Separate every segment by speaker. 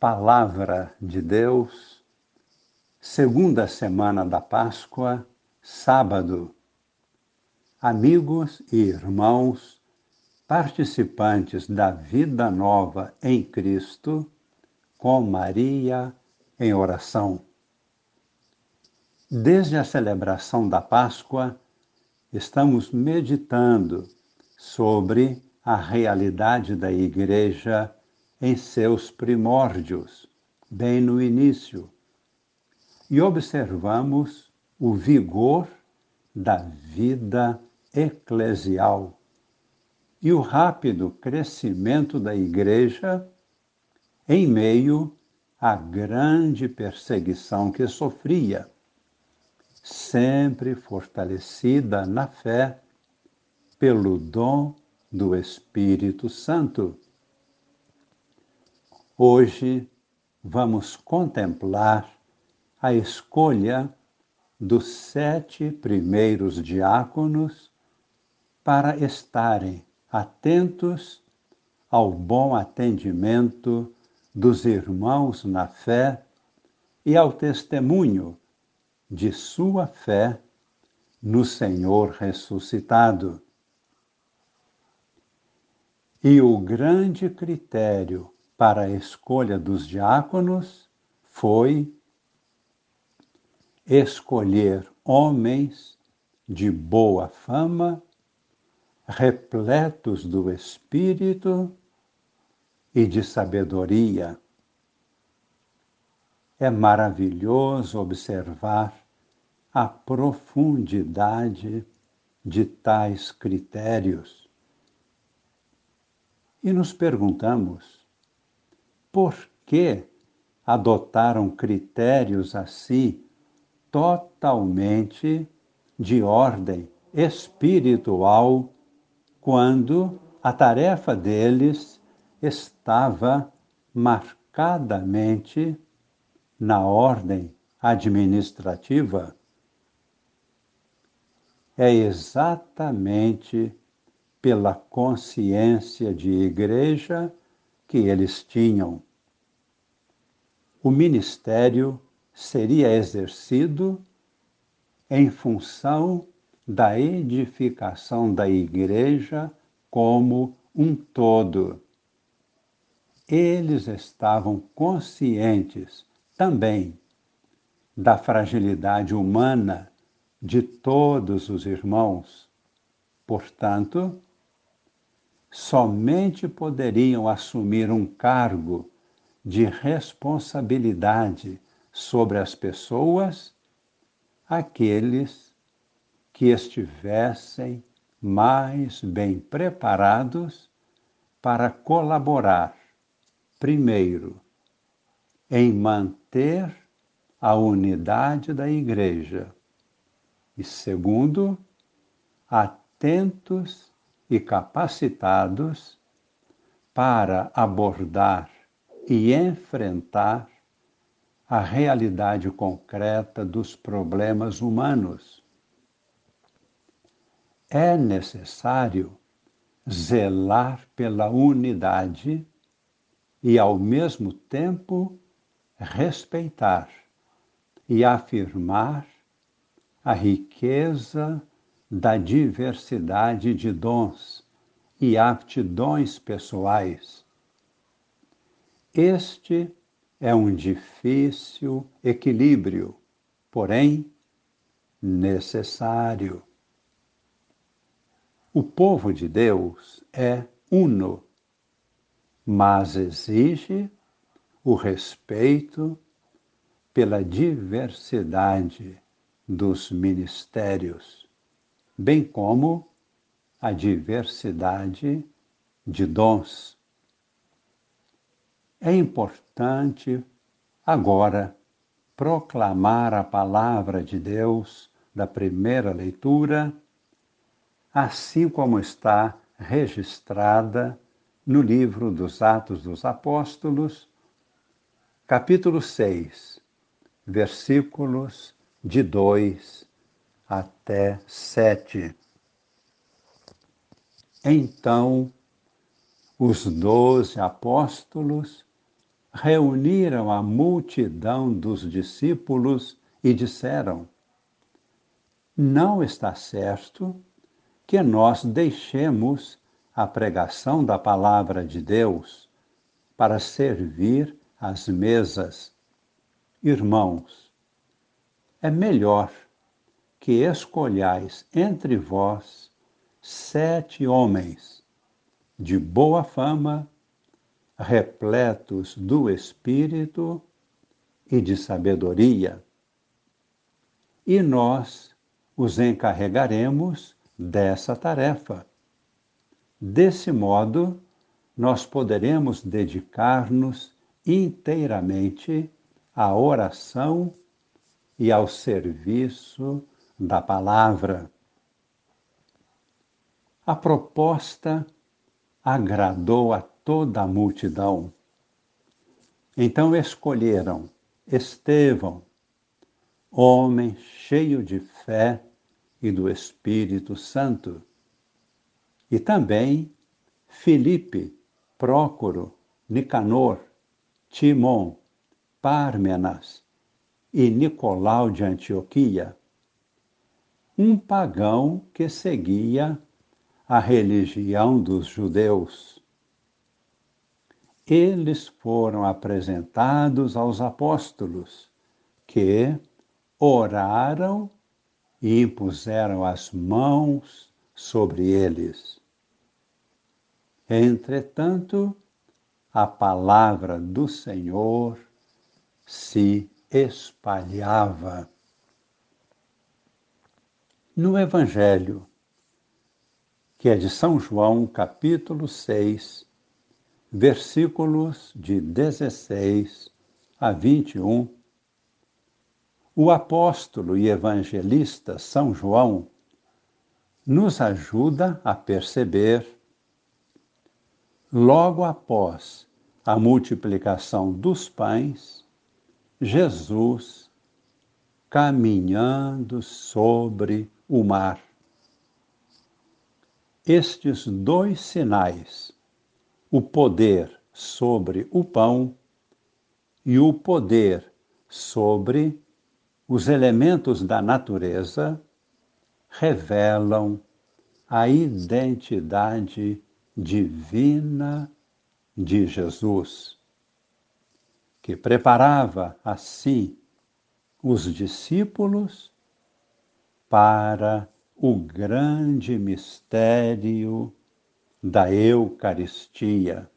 Speaker 1: Palavra de Deus, segunda semana da Páscoa, sábado. Amigos e irmãos, participantes da vida nova em Cristo, com Maria em oração. Desde a celebração da Páscoa, estamos meditando sobre a realidade da Igreja em seus primórdios, bem no início, e observamos o vigor da vida eclesial e o rápido crescimento da Igreja em meio à grande perseguição que sofria, sempre fortalecida na fé pelo dom do Espírito Santo. Hoje vamos contemplar a escolha dos sete primeiros diáconos para estarem atentos ao bom atendimento dos irmãos na fé e ao testemunho de sua fé no Senhor ressuscitado. E o grande critério para a escolha dos diáconos foi escolher homens de boa fama, repletos do Espírito e de sabedoria. É maravilhoso observar a profundidade de tais critérios. E nos perguntamos: por que adotaram critérios assim totalmente de ordem espiritual quando a tarefa deles estava marcadamente na ordem administrativa? É exatamente pela consciência de igreja que eles tinham. O ministério seria exercido em função da edificação da igreja como um todo. Eles estavam conscientes também da fragilidade humana de todos os irmãos. Portanto, somente poderiam assumir um cargo de responsabilidade sobre as pessoas aqueles que estivessem mais bem preparados para colaborar, primeiro, em manter a unidade da Igreja, e segundo, atentos e capacitados para abordar e enfrentar a realidade concreta dos problemas humanos. É necessário zelar pela unidade e, ao mesmo tempo, respeitar e afirmar a riqueza da diversidade de dons e aptidões pessoais. Este é um difícil equilíbrio, porém necessário. O povo de Deus é uno, mas exige o respeito pela diversidade dos ministérios bem como a diversidade de dons. É importante agora proclamar a palavra de Deus da primeira leitura, assim como está registrada no livro dos Atos dos Apóstolos, capítulo 6, versículos de 2 até sete. Então, os doze apóstolos reuniram a multidão dos discípulos e disseram: Não está certo que nós deixemos a pregação da palavra de Deus para servir às mesas. Irmãos, é melhor que escolhais entre vós sete homens de boa fama, repletos do Espírito e de sabedoria, e nós os encarregaremos dessa tarefa. Desse modo, nós poderemos dedicar-nos inteiramente à oração e ao serviço da palavra. A proposta agradou a toda a multidão. Então escolheram Estevão, homem cheio de fé e do Espírito Santo, e também Filipe, Prócoro, Nicanor, Timon, Pármenas e Nicolau de Antioquia, um pagão que seguia a religião dos judeus. Eles foram apresentados aos apóstolos, que oraram e impuseram as mãos sobre eles. Entretanto, a palavra do Senhor se espalhava. No Evangelho, que é de São João, capítulo 6, versículos de 16 a 21, o apóstolo e evangelista São João nos ajuda a perceber, logo após a multiplicação dos pães, Jesus caminhando sobre o mar. Estes dois sinais, o poder sobre o pão e o poder sobre os elementos da natureza, revelam a identidade divina de Jesus, que preparava assim os discípulos para o grande mistério da Eucaristia.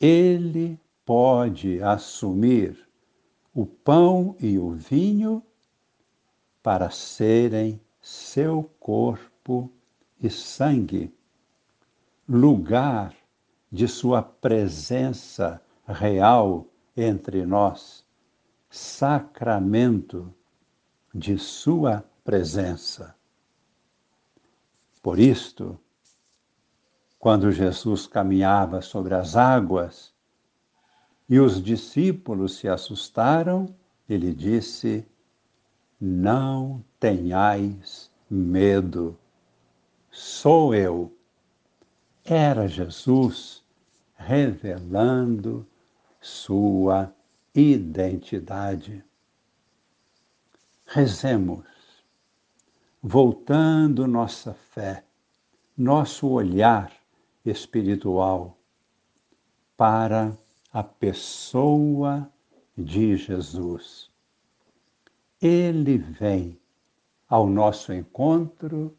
Speaker 1: Ele pode assumir o pão e o vinho para serem seu corpo e sangue, lugar de sua presença real entre nós, sacramento de Sua presença. Por isto, quando Jesus caminhava sobre as águas e os discípulos se assustaram, ele disse: Não tenhais medo, sou eu. Era Jesus revelando sua identidade. Rezemos, voltando nossa fé, nosso olhar espiritual para a pessoa de Jesus. Ele vem ao nosso encontro,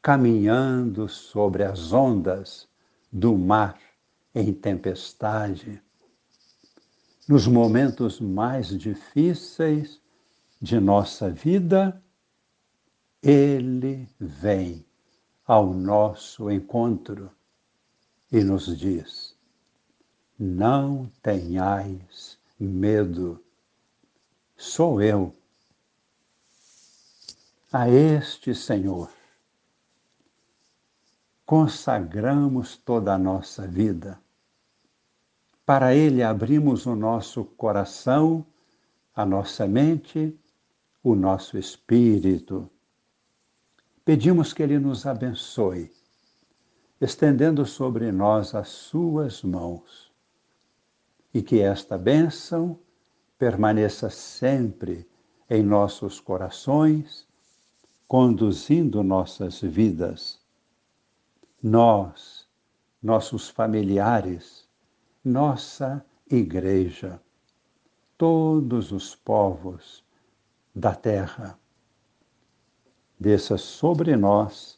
Speaker 1: caminhando sobre as ondas do mar em tempestade. Nos momentos mais difíceis, de nossa vida, Ele vem ao nosso encontro e nos diz: Não tenhais medo, sou eu. A este Senhor consagramos toda a nossa vida. Para Ele abrimos o nosso coração, a nossa mente o nosso espírito. Pedimos que Ele nos abençoe, estendendo sobre nós as Suas mãos, e que esta bênção permaneça sempre em nossos corações, conduzindo nossas vidas. Nós, nossos familiares, nossa Igreja, todos os povos da terra. Desça sobre nós